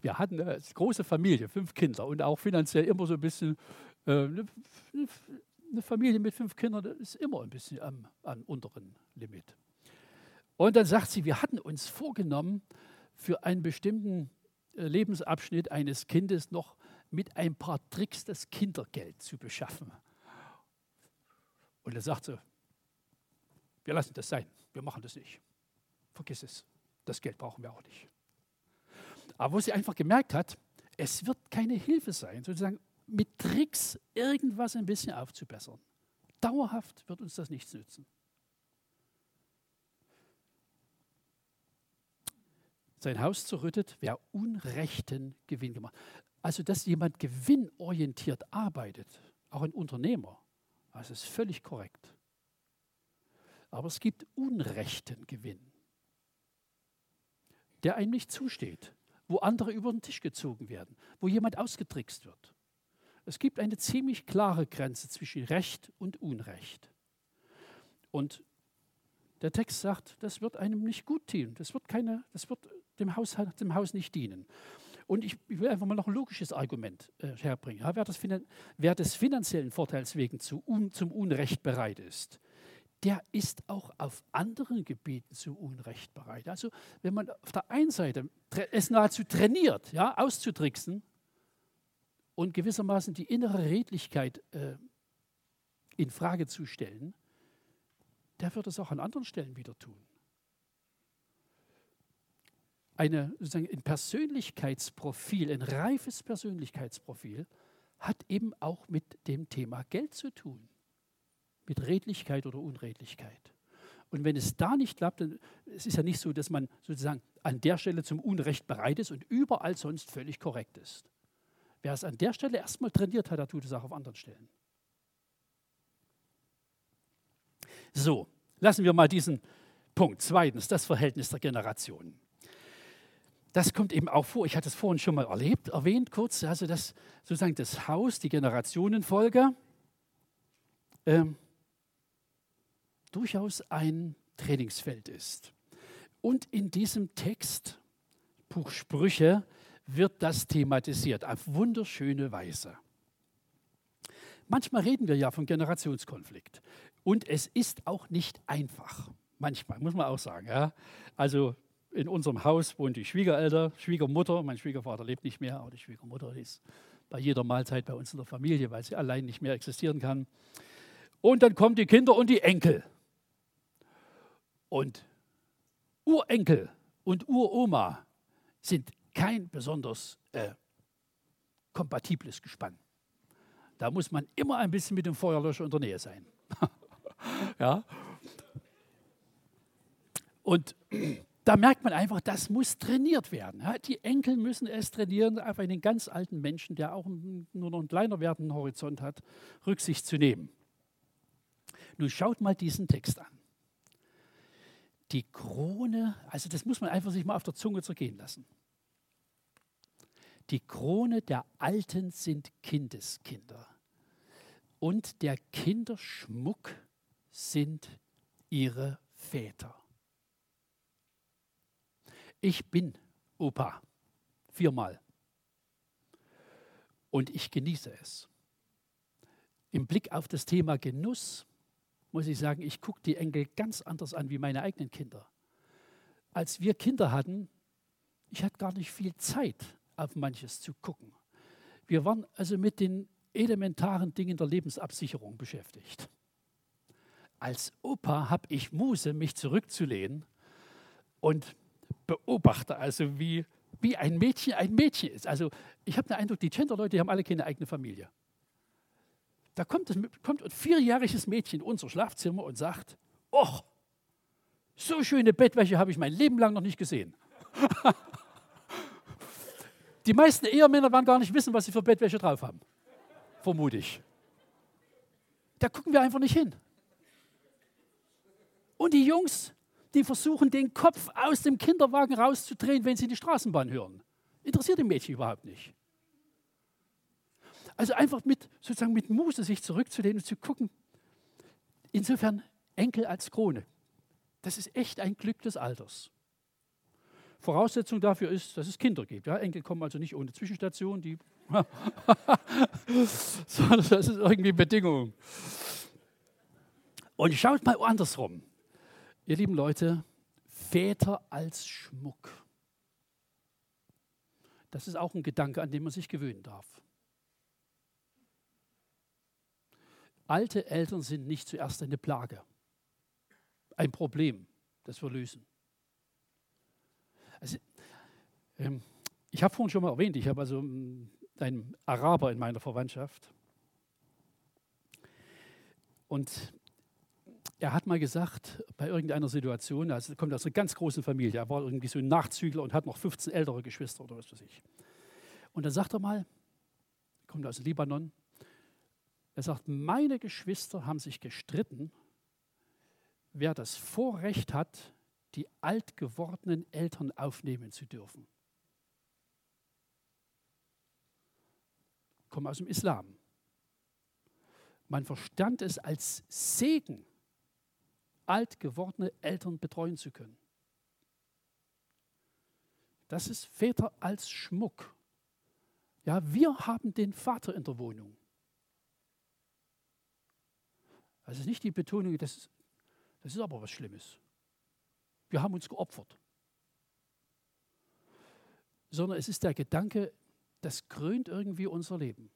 wir hatten eine große Familie, fünf Kinder und auch finanziell immer so ein bisschen, äh, eine, eine, Familie mit fünf Kindern ist immer ein bisschen am, am unteren Limit. Und dann sagt sie, wir hatten uns vorgenommen, für einen bestimmten äh, Lebensabschnitt eines Kindes noch mit ein paar Tricks das Kindergeld zu beschaffen. Und er sagt so, wir lassen das sein, wir machen das nicht. Vergiss es, das Geld brauchen wir auch nicht. Aber wo sie einfach gemerkt hat, es wird keine Hilfe sein, sozusagen mit Tricks irgendwas ein bisschen aufzubessern. Dauerhaft wird uns das nichts nützen. Sein Haus zerrüttet, wer unrechten Gewinn gemacht. Also, dass jemand gewinnorientiert arbeitet, auch ein Unternehmer, das ist völlig korrekt. Aber es gibt unrechten Gewinn, der einem nicht zusteht, wo andere über den Tisch gezogen werden, wo jemand ausgetrickst wird. Es gibt eine ziemlich klare Grenze zwischen Recht und Unrecht. Und der Text sagt, das wird einem nicht gut dienen, das wird, keine, das wird dem, Haus, dem Haus nicht dienen. Und ich, ich will einfach mal noch ein logisches Argument äh, herbringen. Ja, wer, das, wer, des finanziellen Vorteils wegen zu, un, zum Unrecht bereit ist, der ist auch auf anderen Gebieten zu Unrecht bereit. Also wenn man auf der einen Seite es nahezu trainiert, ja, auszutricksen und gewissermaßen die innere Redlichkeit äh, in Frage zu stellen, der wird es auch an anderen Stellen wieder tun eine, sozusagen ein Persönlichkeitsprofil, ein reifes Persönlichkeitsprofil, hat eben auch mit dem Thema Geld zu tun. Mit Redlichkeit oder Unredlichkeit. Und wenn es da nicht klappt, dann es ist ja nicht so, dass man sozusagen an der Stelle zum Unrecht bereit ist und überall sonst völlig korrekt ist. Wer es an der Stelle erstmal trainiert hat, der tut es auch auf anderen Stellen. So, lassen wir mal diesen Punkt. Zweitens, das Verhältnis der Generationen das kommt eben auch vor. Ich hatte es vorhin schon mal erlebt, erwähnt kurz, also dass sozusagen das Haus, die Generationenfolge, ähm, durchaus ein Trainingsfeld ist. Und in diesem Text, Buch Sprüche, wird das thematisiert auf wunderschöne Weise. Manchmal reden wir ja von Generationskonflikt. Und es ist auch nicht einfach. Manchmal, muss man auch sagen. Ja? Also in unserem Haus wohnen die Schwiegereltern, Schwiegermutter, mein Schwiegervater lebt nicht mehr, aber die Schwiegermutter ist bei jeder Mahlzeit bei uns in der Familie, weil sie allein nicht mehr existieren kann. Und dann kommen die Kinder und die Enkel. Und Urenkel und Uroma sind kein besonders äh, kompatibles Gespann. Da muss man immer ein bisschen mit dem Feuerlöscher in der Nähe sein. ja. Und da merkt man einfach, das muss trainiert werden. Die Enkel müssen es trainieren, auf einen ganz alten Menschen, der auch nur noch einen kleiner werdenden Horizont hat, Rücksicht zu nehmen. Nun schaut mal diesen Text an. Die Krone, also das muss man einfach sich mal auf der Zunge zergehen lassen. Die Krone der Alten sind Kindeskinder und der Kinderschmuck sind ihre Väter. Ich bin Opa. Viermal. Und ich genieße es. Im Blick auf das Thema Genuss muss ich sagen, ich gucke die Enkel ganz anders an wie meine eigenen Kinder. Als wir Kinder hatten, ich hatte gar nicht viel Zeit, auf manches zu gucken. Wir waren also mit den elementaren Dingen der Lebensabsicherung beschäftigt. Als Opa habe ich Muse, mich zurückzulehnen und beobachte also, wie, wie ein Mädchen ein Mädchen ist. Also ich habe den Eindruck, die Gender-Leute haben alle keine eigene Familie. Da kommt, das, kommt ein vierjähriges Mädchen in unser Schlafzimmer und sagt, oh, so schöne Bettwäsche habe ich mein Leben lang noch nicht gesehen. die meisten Ehemänner werden gar nicht wissen, was sie für Bettwäsche drauf haben. Vermute ich. Da gucken wir einfach nicht hin. Und die Jungs, die versuchen, den Kopf aus dem Kinderwagen rauszudrehen, wenn sie die Straßenbahn hören. Interessiert die Mädchen überhaupt nicht. Also einfach mit, sozusagen mit Muße sich zurückzulehnen und zu gucken. Insofern Enkel als Krone. Das ist echt ein Glück des Alters. Voraussetzung dafür ist, dass es Kinder gibt. Ja, Enkel kommen also nicht ohne Zwischenstation, die das ist irgendwie Bedingung. Und schaut mal andersrum. Ihr lieben Leute, Väter als Schmuck. Das ist auch ein Gedanke, an den man sich gewöhnen darf. Alte Eltern sind nicht zuerst eine Plage, ein Problem, das wir lösen. Also, ähm, ich habe vorhin schon mal erwähnt, ich habe also ähm, einen Araber in meiner Verwandtschaft. Und er hat mal gesagt, bei irgendeiner Situation, also er kommt aus einer ganz großen Familie, er war irgendwie so ein Nachzügler und hat noch 15 ältere Geschwister oder was weiß ich. Und dann sagt er mal, kommt aus Libanon, er sagt, meine Geschwister haben sich gestritten, wer das Vorrecht hat, die alt gewordenen Eltern aufnehmen zu dürfen. Kommen aus dem Islam. Man verstand es als Segen, alt gewordene Eltern betreuen zu können. Das ist Väter als Schmuck. Ja, wir haben den Vater in der Wohnung. Das ist nicht die Betonung, das ist, das ist aber was Schlimmes. Wir haben uns geopfert. Sondern es ist der Gedanke, das krönt irgendwie unser Leben.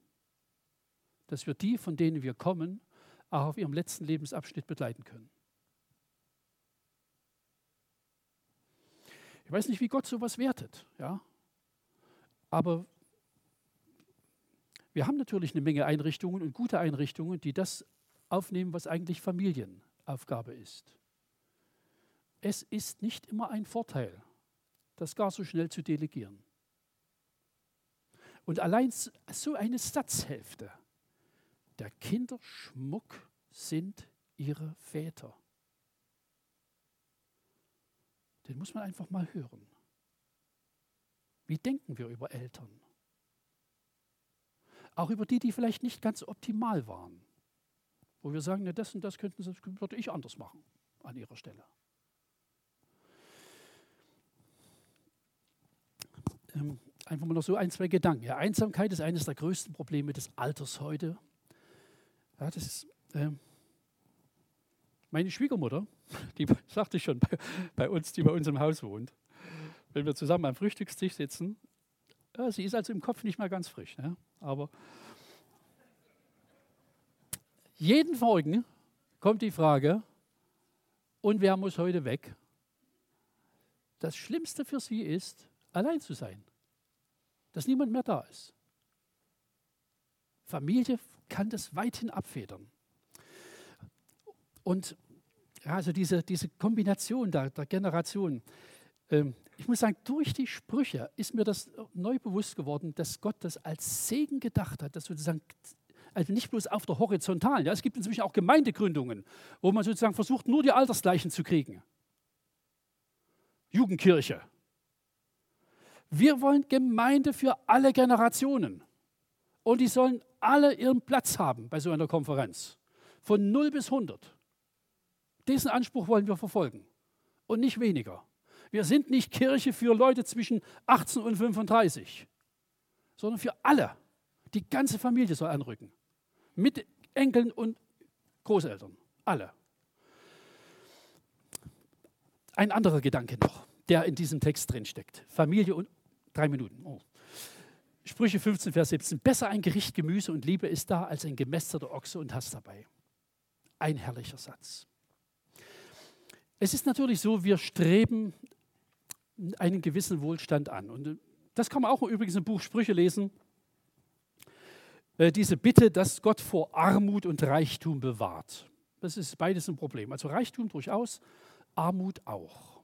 Dass wir die, von denen wir kommen, auch auf ihrem letzten Lebensabschnitt begleiten können. Ich weiß nicht, wie Gott sowas wertet, ja. Aber wir haben natürlich eine Menge Einrichtungen und gute Einrichtungen, die das aufnehmen, was eigentlich Familienaufgabe ist. Es ist nicht immer ein Vorteil, das gar so schnell zu delegieren. Und allein so eine Satzhälfte, der Kinderschmuck sind ihre Väter. Den muss man einfach mal hören. Wie denken wir über Eltern? Auch über die, die vielleicht nicht ganz optimal waren. Wo wir sagen, ne, das und das könnten, das würde ich anders machen an ihrer Stelle. Ähm, einfach mal noch so ein, zwei Gedanken. Ja, Einsamkeit ist eines der größten Probleme des Alters heute. Ja, das ist, ähm, meine Schwiegermutter, die sagte ich schon bei, bei, uns, die bei uns im Haus wohnt, wenn wir zusammen am Frühstückstisch sitzen, ja, sie ist also im Kopf nicht mehr ganz frisch, ne? aber jeden Morgen kommt die Frage, und wer muss heute weg? Das Schlimmste für sie ist, allein zu sein, dass niemand mehr da ist. Familie kann das weithin abfedern. Und also diese, diese Kombination der, der Generationen. Ähm, ich muss sagen, durch die Sprüche ist mir das neu bewusst geworden, dass Gott das als Segen gedacht hat, dass sozusagen also nicht bloß auf der horizontalen. Ja, es gibt inzwischen auch Gemeindegründungen, wo man sozusagen versucht, nur die Altersgleichen zu kriegen. Jugendkirche. Wir wollen Gemeinde für alle Generationen. Und die sollen alle ihren Platz haben bei so einer Konferenz. Von 0 bis 100. Diesen Anspruch wollen wir verfolgen und nicht weniger. Wir sind nicht Kirche für Leute zwischen 18 und 35, sondern für alle. Die ganze Familie soll anrücken. Mit Enkeln und Großeltern. Alle. Ein anderer Gedanke noch. der in diesem Text drin steckt. Familie und drei Minuten. Oh. Sprüche 15, Vers 17. Besser ein Gericht Gemüse und Liebe ist da als ein gemästeter Ochse und Hass dabei. Ein herrlicher Satz. Es ist natürlich so, wir streben einen gewissen Wohlstand an. Und äh, das kann man auch übrigens im Buch Sprüche lesen. Äh, diese Bitte, dass Gott vor Armut und Reichtum bewahrt. Das ist beides ein Problem. Also Reichtum durchaus, Armut auch.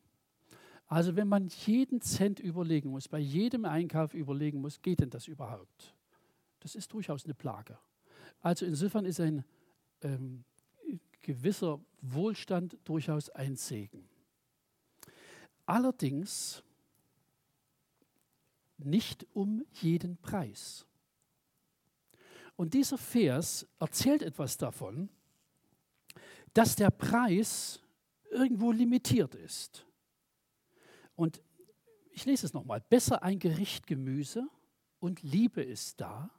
Also wenn man jeden Cent überlegen muss, bei jedem Einkauf überlegen muss, geht denn das überhaupt? Das ist durchaus eine Plage. Also insofern ist ein ähm, gewisser Wohlstand durchaus ein Segen. Allerdings nicht um jeden Preis. Und dieser Vers erzählt etwas davon, dass der Preis irgendwo limitiert ist. Und ich lese es nochmal. Besser ein Gericht Gemüse und Liebe ist da,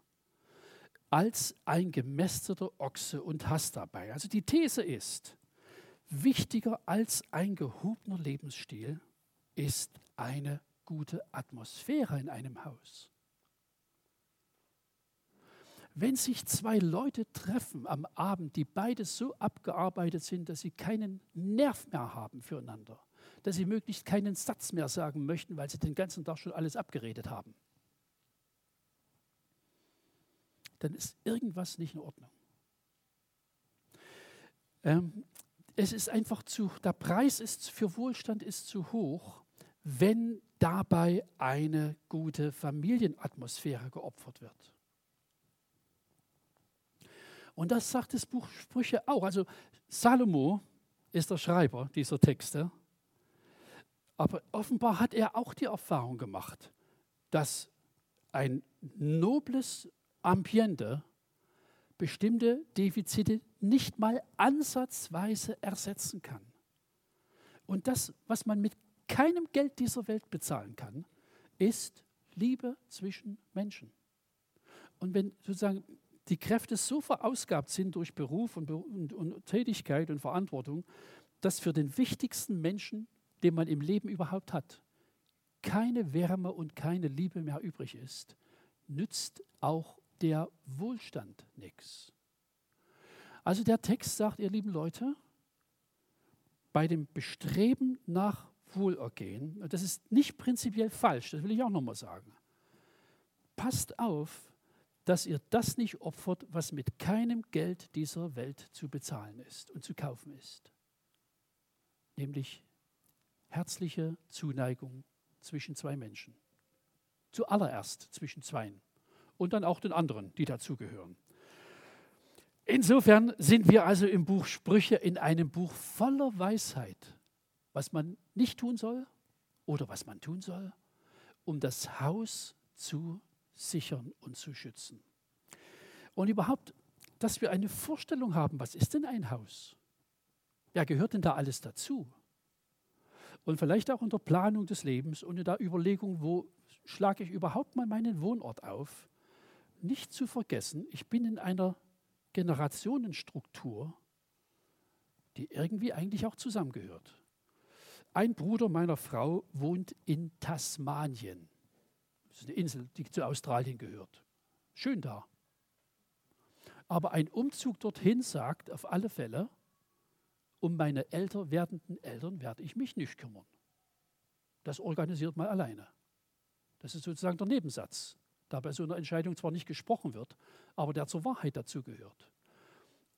als ein gemästeter Ochse und Hass dabei. Also die These ist, wichtiger als ein gehobener Lebensstil ist eine gute Atmosphäre in einem Haus. Wenn sich zwei Leute treffen am Abend, die beide so abgearbeitet sind, dass sie keinen Nerv mehr haben füreinander, dass sie möglichst keinen Satz mehr sagen möchten, weil sie den ganzen Tag schon alles abgeredet haben, dann ist irgendwas nicht in Ordnung. Ähm, es ist einfach zu, der Preis ist für Wohlstand ist zu hoch, wenn dabei eine gute Familienatmosphäre geopfert wird. Und das sagt das Buch Sprüche auch. Also Salomo ist der Schreiber dieser Texte. Aber offenbar hat er auch die Erfahrung gemacht, dass ein nobles Ambiente bestimmte Defizite nicht mal ansatzweise ersetzen kann. Und das, was man mit keinem Geld dieser Welt bezahlen kann, ist Liebe zwischen Menschen. Und wenn sozusagen die Kräfte so verausgabt sind durch Beruf und, und, und Tätigkeit und Verantwortung, dass für den wichtigsten Menschen, den man im Leben überhaupt hat, keine Wärme und keine Liebe mehr übrig ist, nützt auch der Wohlstand nichts. Also der Text sagt, ihr lieben Leute, bei dem Bestreben nach Wohlergehen, das ist nicht prinzipiell falsch, das will ich auch nochmal sagen, passt auf, dass ihr das nicht opfert, was mit keinem Geld dieser Welt zu bezahlen ist und zu kaufen ist. Nämlich herzliche Zuneigung zwischen zwei Menschen. Zuallererst zwischen zweien und dann auch den anderen, die dazugehören. Insofern sind wir also im Buch Sprüche in einem Buch voller Weisheit, was man nicht tun soll oder was man tun soll, um das Haus zu sichern und zu schützen. Und überhaupt, dass wir eine Vorstellung haben, was ist denn ein Haus? Wer gehört denn da alles dazu? Und vielleicht auch in der Planung des Lebens und in der Überlegung, wo schlage ich überhaupt mal meinen Wohnort auf? Nicht zu vergessen, ich bin in einer Generationenstruktur, die irgendwie eigentlich auch zusammengehört. Ein Bruder meiner Frau wohnt in Tasmanien. Das ist eine Insel, die zu Australien gehört. Schön da. Aber ein Umzug dorthin sagt auf alle Fälle, um meine älter werdenden Eltern werde ich mich nicht kümmern. Das organisiert man alleine. Das ist sozusagen der Nebensatz, da bei so einer Entscheidung zwar nicht gesprochen wird, aber der zur Wahrheit dazu gehört.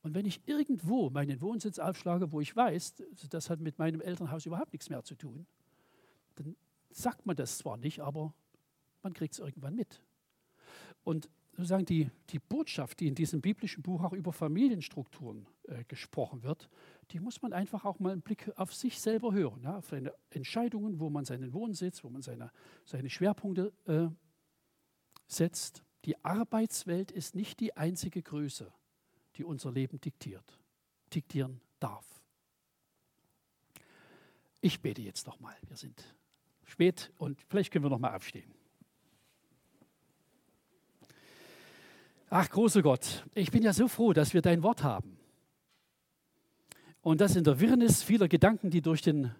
Und wenn ich irgendwo meinen Wohnsitz aufschlage, wo ich weiß, das hat mit meinem Elternhaus überhaupt nichts mehr zu tun, dann sagt man das zwar nicht, aber man kriegt es irgendwann mit. Und sozusagen die, die Botschaft, die in diesem biblischen Buch auch über Familienstrukturen äh, gesprochen wird, die muss man einfach auch mal einen Blick auf sich selber hören, ja, auf seine Entscheidungen, wo man seinen Wohnsitz, wo man seine, seine Schwerpunkte äh, setzt. Die Arbeitswelt ist nicht die einzige Größe, die unser Leben diktiert, diktieren darf. Ich bete jetzt nochmal. Wir sind spät und vielleicht können wir nochmal aufstehen. Ach, großer Gott, ich bin ja so froh, dass wir dein Wort haben. Und dass in der Wirrnis vieler Gedanken, die durch den,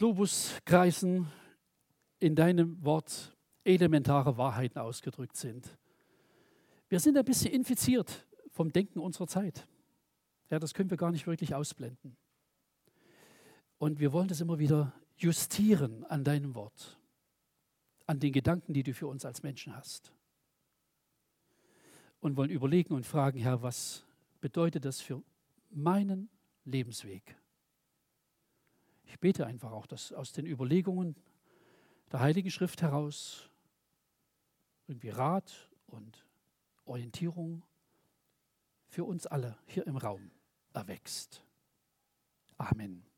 Globuskreisen in deinem Wort elementare Wahrheiten ausgedrückt sind. Wir sind ein bisschen infiziert vom Denken unserer Zeit. Ja, das können wir gar nicht wirklich ausblenden. Und wir wollen das immer wieder justieren an deinem Wort, an den Gedanken, die du für uns als Menschen hast. Und wollen überlegen und fragen, Herr, was bedeutet das für meinen Lebensweg? Ich bete einfach auch, dass aus den Überlegungen der Heiligen Schrift heraus irgendwie Rat und Orientierung für uns alle hier im Raum erwächst. Amen.